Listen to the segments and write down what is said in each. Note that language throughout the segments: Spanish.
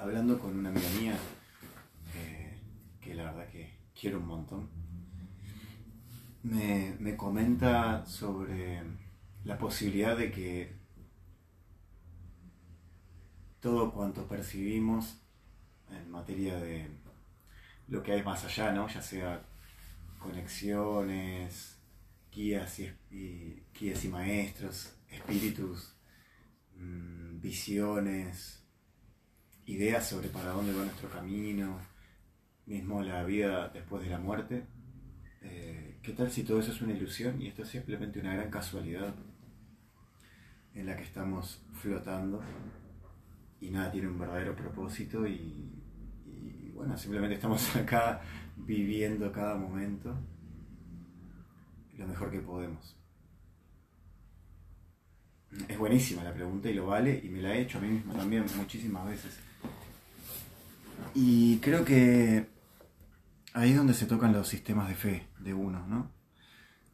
hablando con una amiga mía, eh, que la verdad que quiero un montón, me, me comenta sobre la posibilidad de que todo cuanto percibimos en materia de lo que hay más allá, ¿no? ya sea conexiones, guías y, guías y maestros, espíritus, mm, visiones, ideas sobre para dónde va nuestro camino, mismo la vida después de la muerte. Eh, ¿Qué tal si todo eso es una ilusión y esto es simplemente una gran casualidad en la que estamos flotando y nada tiene un verdadero propósito y, bueno, simplemente estamos acá viviendo cada momento lo mejor que podemos. Es buenísima la pregunta y lo vale y me la he hecho a mí mismo también muchísimas veces. Y creo que ahí es donde se tocan los sistemas de fe de uno, ¿no?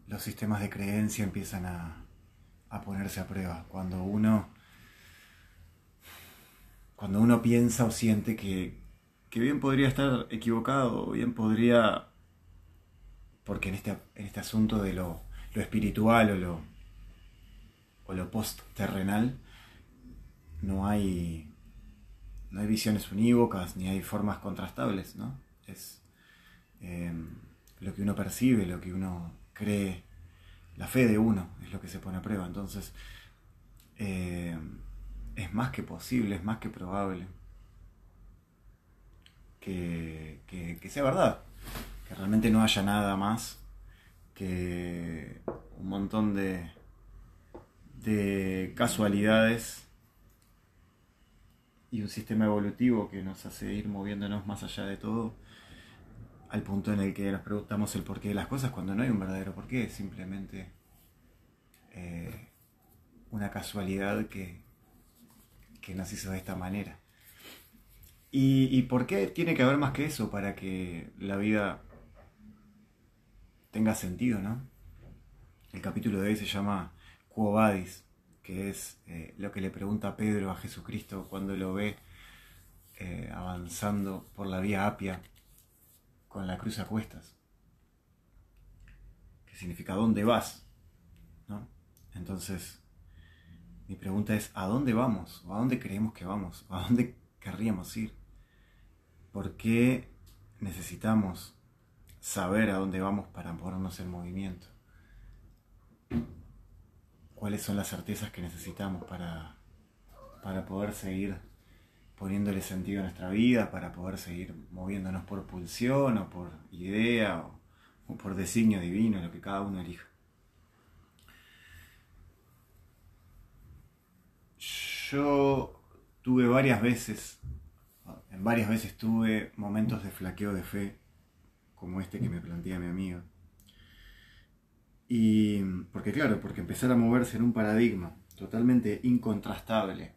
Los sistemas de creencia empiezan a, a ponerse a prueba. Cuando uno cuando uno piensa o siente que, bien podría estar equivocado, bien podría, porque en este, en este asunto de lo, espiritual o lo, o lo post-terrenal, no hay, no hay visiones unívocas ni hay formas contrastables, ¿no? Es em, lo que uno percibe, lo que uno cree, la fe de uno es lo que se pone a prueba. Entonces, em, es más que posible, es más que probable que, sea verdad, que realmente no haya nada más que un montón de, de casualidades y un sistema evolutivo que nos hace ir moviéndonos más allá de todo al punto en el que nos preguntamos el porqué de las cosas cuando no hay un verdadero porqué, es simplemente eh, una casualidad que, que nos hizo de esta manera. ¿Y, por qué tiene que haber más que eso para que la vida tenga sentido, no? El capítulo de hoy se llama Quo Vadis, que es eh, lo que le pregunta Pedro a Jesucristo cuando lo ve eh, avanzando por la vía Apia con la cruz a cuestas. Que significa ¿dónde vas? ¿No? Entonces, mi pregunta es, ¿a dónde vamos? ¿O a dónde creemos que vamos? ¿A dónde querríamos ir? ¿Por qué necesitamos saber a dónde vamos para ponernos en movimiento? ¿Cuáles son las certezas que necesitamos para, para poder seguir poniéndole sentido a nuestra vida, para poder seguir moviéndonos por pulsión o por idea o, o por designio divino, lo que cada uno elija? Yo tuve varias veces, en varias veces tuve momentos de flaqueo de fe, como este que me plantea mi amigo. Y porque claro, porque empezar a moverse en un paradigma totalmente incontrastable,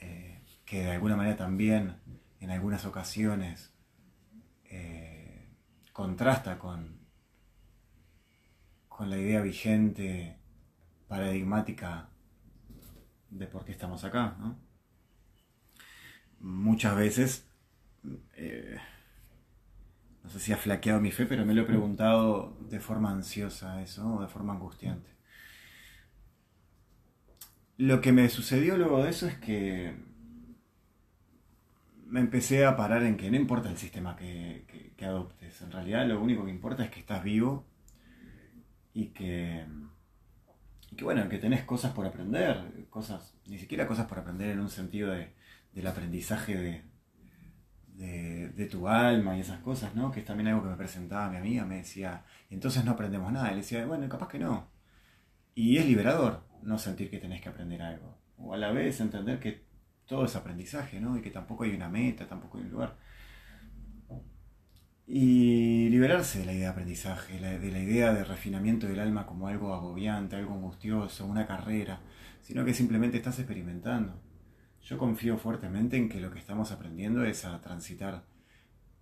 eh, que de alguna manera también en algunas ocasiones eh, contrasta con, con la idea vigente, paradigmática de por qué estamos acá, ¿no? Muchas veces, eh, no sé si ha flaqueado mi fe, pero me lo he preguntado de forma ansiosa eso, o de forma angustiante. Lo que me sucedió luego de eso es que me empecé a parar en que no importa el sistema que, que adoptes, en realidad lo único que importa es que estás vivo y que y que bueno, que tenés cosas por aprender, cosas, ni siquiera cosas por aprender en un sentido de, del aprendizaje de, de, tu alma y esas cosas, ¿no? Que es también algo que me presentaba mi amiga, me decía, entonces no aprendemos nada. Y le decía, bueno, capaz que no. Y es liberador no sentir que tenés que aprender algo. O a la vez entender que todo es aprendizaje, ¿no? Y que tampoco hay una meta, tampoco hay un lugar y liberarse de la idea de aprendizaje, de la idea de refinamiento del alma como algo agobiante, algo angustioso, una carrera, sino que simplemente estás experimentando. Yo confío fuertemente en que lo que estamos aprendiendo es a transitar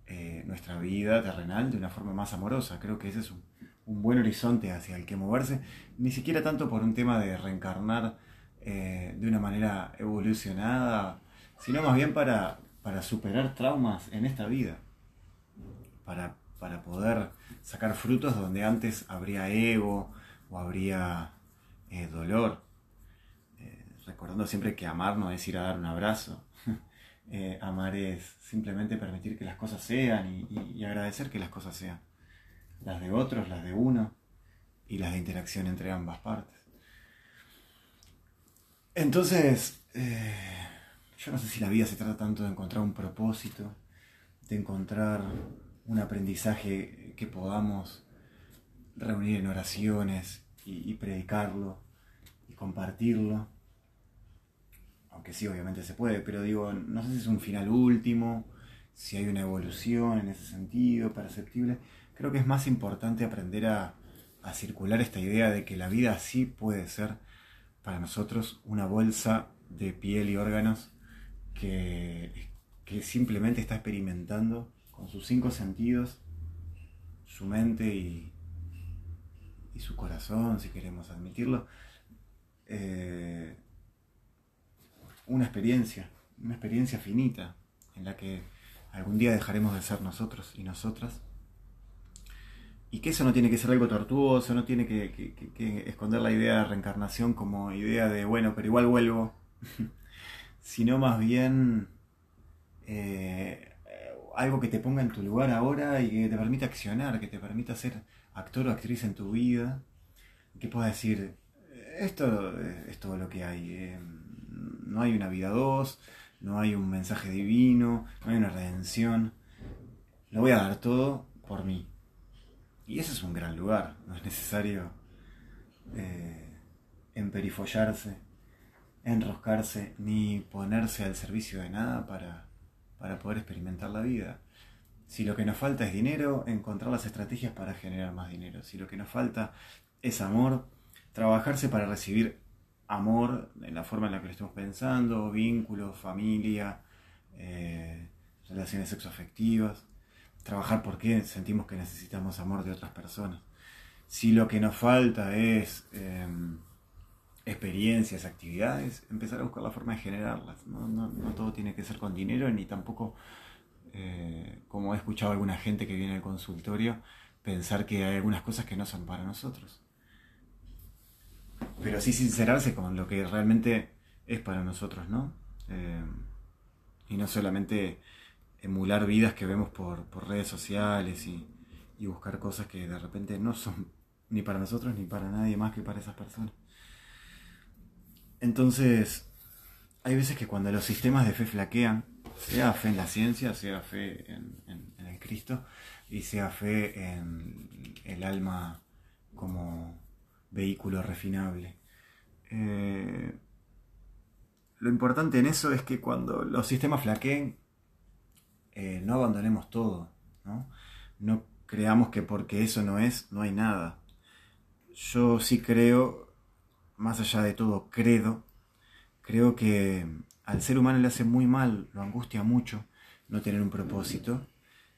eh, nuestra vida terrenal de una forma más amorosa. Creo que ese es un, buen horizonte hacia el que moverse, ni siquiera tanto por un tema de reencarnar eh, de una manera evolucionada sino más bien para, para superar traumas en esta vida, para, para poder sacar frutos donde antes habría ego o habría eh, dolor. Eh, recordando siempre que amar no es ir a dar un abrazo. Eh, amar es simplemente permitir que las cosas sean y, agradecer que las cosas sean. Las de otros, las de uno y las de interacción entre ambas partes. Entonces, yo no sé si la vida se trata tanto de encontrar un propósito, de encontrar un aprendizaje que podamos reunir en oraciones y, predicarlo y compartirlo. Aunque sí, obviamente se puede, pero digo, no sé si es un final último, si hay una evolución en ese sentido perceptible. Creo que es más importante aprender a, circular esta idea de que la vida sí puede ser para nosotros una bolsa de piel y órganos que, que simplemente está experimentando con sus cinco sentidos, su mente y, y su corazón, si queremos admitirlo, eh, una experiencia, una experiencia finita en la que algún día dejaremos de ser nosotros y nosotras. Y que eso no tiene que ser algo tortuoso, no tiene que, esconder la idea de reencarnación como idea de, bueno, pero igual vuelvo, sino más bien eh, algo que te ponga en tu lugar ahora y que te permita accionar, que te permita ser actor o actriz en tu vida, que puedas decir, esto es todo lo que hay, eh, no hay una vida dos, no hay un mensaje divino, no hay una redención, lo voy a dar todo por mí. Y ese es un gran lugar, no es necesario eh, emperifollarse, enroscarse, ni ponerse al servicio de nada para, para poder experimentar la vida. Si lo que nos falta es dinero, encontrar las estrategias para generar más dinero. Si lo que nos falta es amor, trabajarse para recibir amor en la forma en la que lo estemos pensando, vínculos, familia, eh, relaciones sexoafectivas. Trabajar porque sentimos que necesitamos amor de otras personas. Si lo que nos falta es em, experiencias, actividades, empezar a buscar la forma de generarlas. No, no todo tiene que ser con dinero ni tampoco eh, como he escuchado a alguna gente que viene al consultorio, pensar que hay algunas cosas que no son para nosotros. Pero sí sincerarse con lo que realmente es para nosotros, ¿no? Eh, y no solamente emular vidas que vemos por, redes sociales y buscar cosas que de repente no son ni para nosotros ni para nadie más que para esas personas. Entonces, hay veces que cuando los sistemas de fe flaquean, sea fe en la ciencia, sea fe en, el Cristo y sea fe en el alma como vehículo refinable. Eh, lo importante en eso es que cuando los sistemas flaqueen, eh, no abandonemos todo, ¿no? no creamos que porque eso no es, no hay nada. Yo sí creo, más allá de todo, credo, creo que al ser humano le hace muy mal, lo angustia mucho no tener un propósito,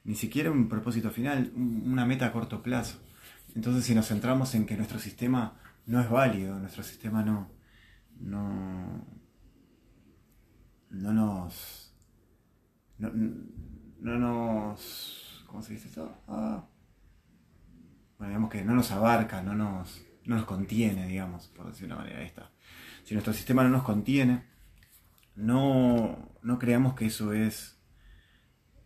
ni siquiera un propósito final, una meta a corto plazo. Entonces si nos centramos en que nuestro sistema no es válido, nuestro sistema no, no, no nos, no, nos, ¿cómo se dice eso? Ah, bueno, digamos que no nos abarca, no nos, no nos contiene, digamos, por decir de una manera esta. Si nuestro sistema no nos contiene, no, no creamos que eso es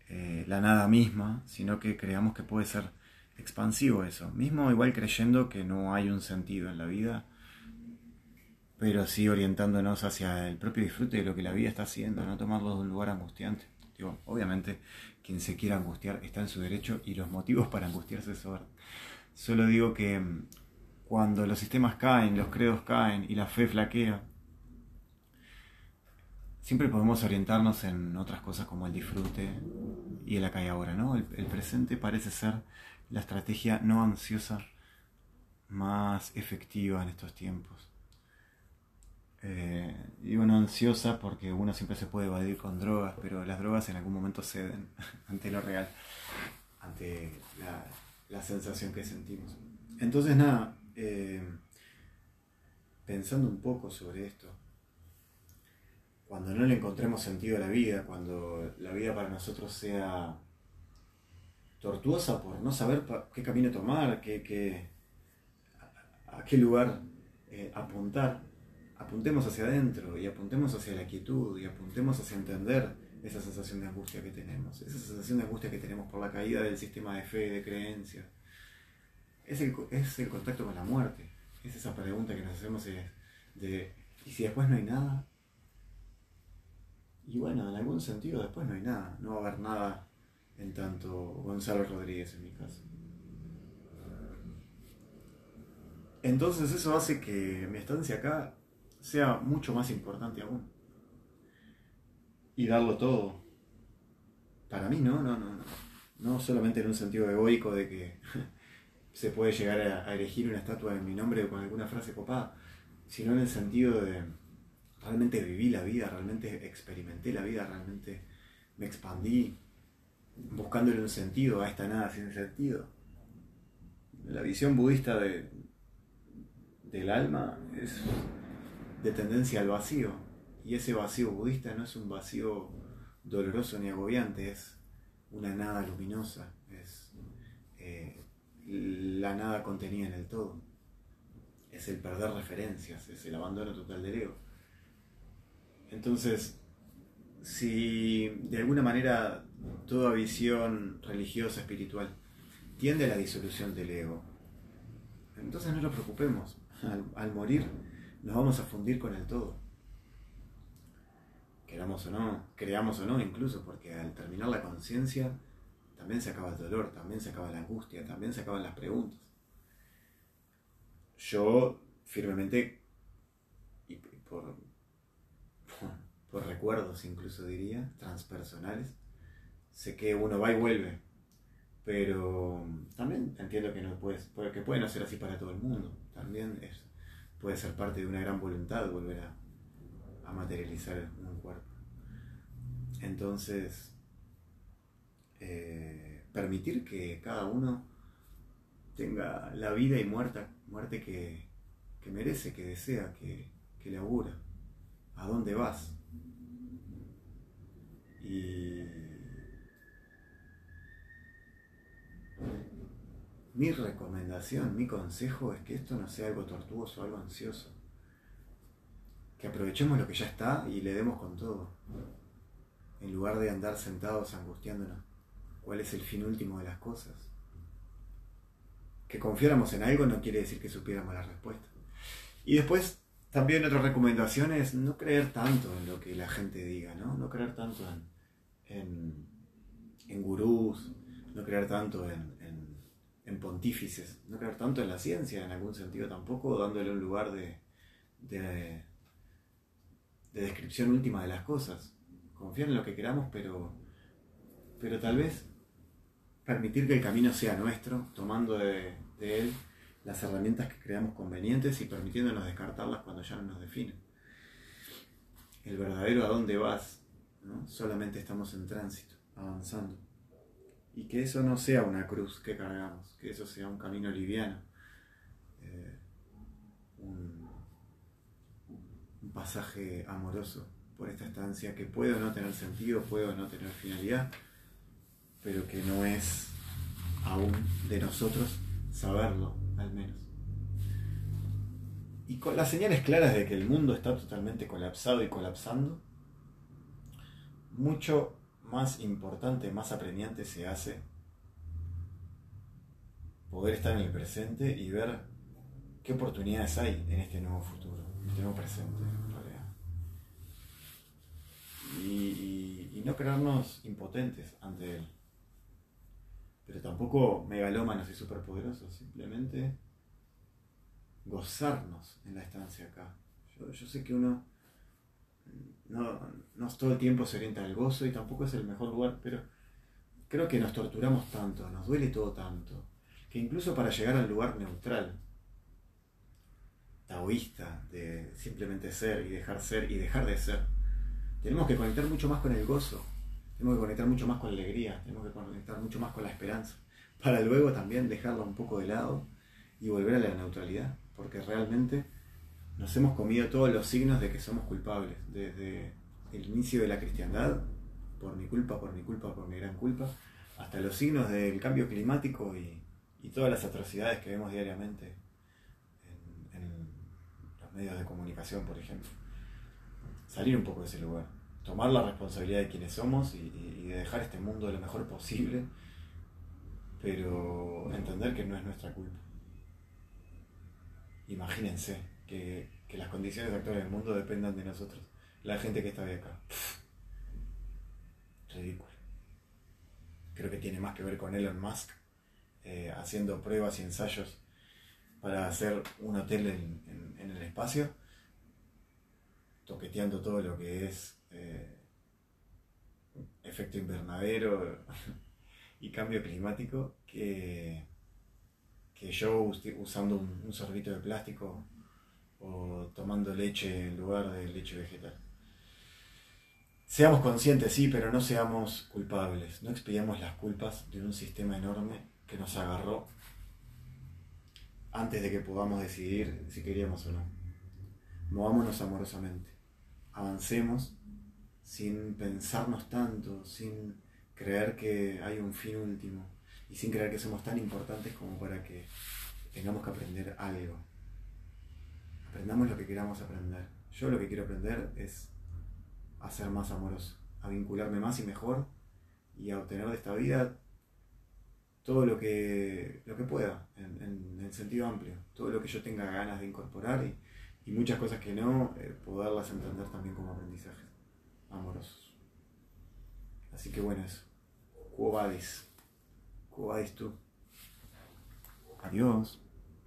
eh, la nada misma, sino que creamos que puede ser expansivo eso. Mismo igual creyendo que no hay un sentido en la vida, pero sí orientándonos hacia el propio disfrute de lo que la vida está haciendo, no tomarlo de un lugar angustiante. Digo, obviamente, quien se quiera angustiar está en su derecho y los motivos para angustiarse son. Solo digo que mm, cuando los sistemas caen, los credos caen y la fe flaquea, siempre podemos orientarnos en otras cosas como el disfrute y el acá y ahora, ¿no? El, presente parece ser la estrategia no ansiosa más efectiva en estos tiempos. Eh, digo no ansiosa porque uno siempre se puede evadir con drogas, pero las drogas en algún momento ceden ante lo real, ante la, sensación que sentimos. Entonces nada, eh, pensando un poco sobre esto, cuando no le encontremos sentido a la vida, cuando la vida para nosotros sea tortuosa por no saber qué camino tomar, qué, a, qué lugar eh, apuntar, apuntemos hacia adentro y apuntemos hacia la quietud y apuntemos hacia entender esa sensación de angustia que tenemos, esa sensación de angustia que tenemos por la caída del sistema de fe, de creencia. Es el, es el contacto con la muerte, es esa pregunta que nos hacemos de, ¿y si después no hay nada? Y bueno, en algún sentido después no hay nada, no va a haber nada en tanto Gonzalo Rodríguez en mi caso. Entonces eso hace que mi estancia acá sea mucho más importante aún. Y darlo todo. Para mí no, no, no, no. No solamente en un sentido egoico de que se puede llegar a, elegir una estatua en mi nombre con alguna frase copada, sino en el sentido de realmente viví la vida, realmente experimenté la vida, realmente me expandí buscándole un sentido a esta nada sin sentido. La visión budista de, del alma es de tendencia al vacío, y ese vacío budista no es un vacío doloroso ni agobiante, es una nada luminosa, es eh, la nada contenida en el todo, es el perder referencias, es el abandono total del ego. Entonces, si de alguna manera toda visión religiosa, espiritual, tiende a la disolución del ego, entonces no nos preocupemos. Al, morir nos vamos a fundir con el todo. Queramos o no, creamos o no incluso, porque al terminar la conciencia también se acaba el dolor, también se acaba la angustia, también se acaban las preguntas. Yo firmemente, y por, por recuerdos incluso diría, transpersonales. Sé que uno va y vuelve, pero también entiendo que, no puede, que puede no ser así para todo el mundo. También es, puede ser parte de una gran voluntad volver a, materializar un cuerpo. Entonces, eh, permitir que cada uno tenga la vida y muerte, muerte que, merece, que desea, que, que le augura. ¿A dónde vas? Y mi recomendación, mi consejo es que esto no sea algo tortuoso, algo ansioso. Que aprovechemos lo que ya está y le demos con todo. En lugar de andar sentados angustiándonos cuál es el fin último de las cosas. Que confiáramos en algo no quiere decir que supiéramos la respuesta. Y después también otra recomendación es no creer tanto en lo que la gente diga, ¿no? No creer tanto en, en, gurús, no creer tanto en, en, pontífices, no creer tanto en la ciencia en algún sentido tampoco, dándole un lugar de, de, descripción última de las cosas. Confiar en lo que queramos, pero, pero tal vez permitir que el camino sea nuestro, tomando de, de él las herramientas que creamos convenientes y permitiéndonos descartarlas cuando ya no nos definen. El verdadero a dónde vas, ¿no? solamente estamos en tránsito, avanzando. Y que eso no sea una cruz que cargamos, que eso sea un camino liviano, eh, un, un pasaje amoroso por esta estancia que puede o no tener sentido, puede o no tener finalidad, pero que no es aún de nosotros saberlo al menos. Y con las señales claras de que el mundo está totalmente colapsado y colapsando, mucho más importante, más apremiante se hace poder estar en el presente y ver qué oportunidades hay en este nuevo futuro, en este nuevo presente, Y, y no creernos impotentes ante él pero tampoco megalómanos y superpoderosos, simplemente gozarnos en la estancia acá. Yo, sé que uno no, no todo el tiempo se orienta al gozo y tampoco es el mejor lugar, pero creo que nos torturamos tanto, nos duele todo tanto, que incluso para llegar al lugar neutral, taoísta, de simplemente ser y dejar ser y dejar de ser, tenemos que conectar mucho más con el gozo tenemos que conectar mucho más con la alegría, tenemos que conectar mucho más con la esperanza, para luego también dejarla un poco de lado y volver a la neutralidad, porque realmente nos hemos comido todos los signos de que somos culpables, desde el inicio de la cristiandad, por mi culpa, por mi culpa, por mi gran culpa, hasta los signos del cambio climático y, todas las atrocidades que vemos diariamente en, los medios de comunicación, por ejemplo. Salir un poco de ese lugar, tomar la responsabilidad de quienes somos y, de dejar este mundo lo mejor posible, pero entender que no es nuestra culpa. Imagínense que, que las condiciones actuales del mundo dependan de nosotros, la gente que está de acá. Ridículo creo que tiene más que ver con Elon Musk, eh, haciendo pruebas y ensayos para hacer un hotel en, el espacio, toqueteando todo lo que es eh, efecto invernadero y cambio climático, que, que yo usando un, un sorbito de plástico o tomando leche en lugar de leche vegetal. Seamos conscientes, sí, pero no seamos culpables. No expidamos las culpas de un sistema enorme que nos agarró antes de que podamos decidir si queríamos o no. Movámonos amorosamente. Avancemos sin pensarnos tanto, sin creer que hay un fin último y sin creer que somos tan importantes como para que tengamos que aprender algo. Aprendamos lo que queramos aprender. Yo lo que quiero aprender es a ser más amoroso, a vincularme más y mejor y a obtener de esta vida todo lo que, lo que pueda, en, el sentido amplio, todo lo que yo tenga ganas de incorporar y, muchas cosas que no, eh, poderlas entender también como aprendizajes amorosos. Así que bueno, eso. Quo vadis tú? Adiós.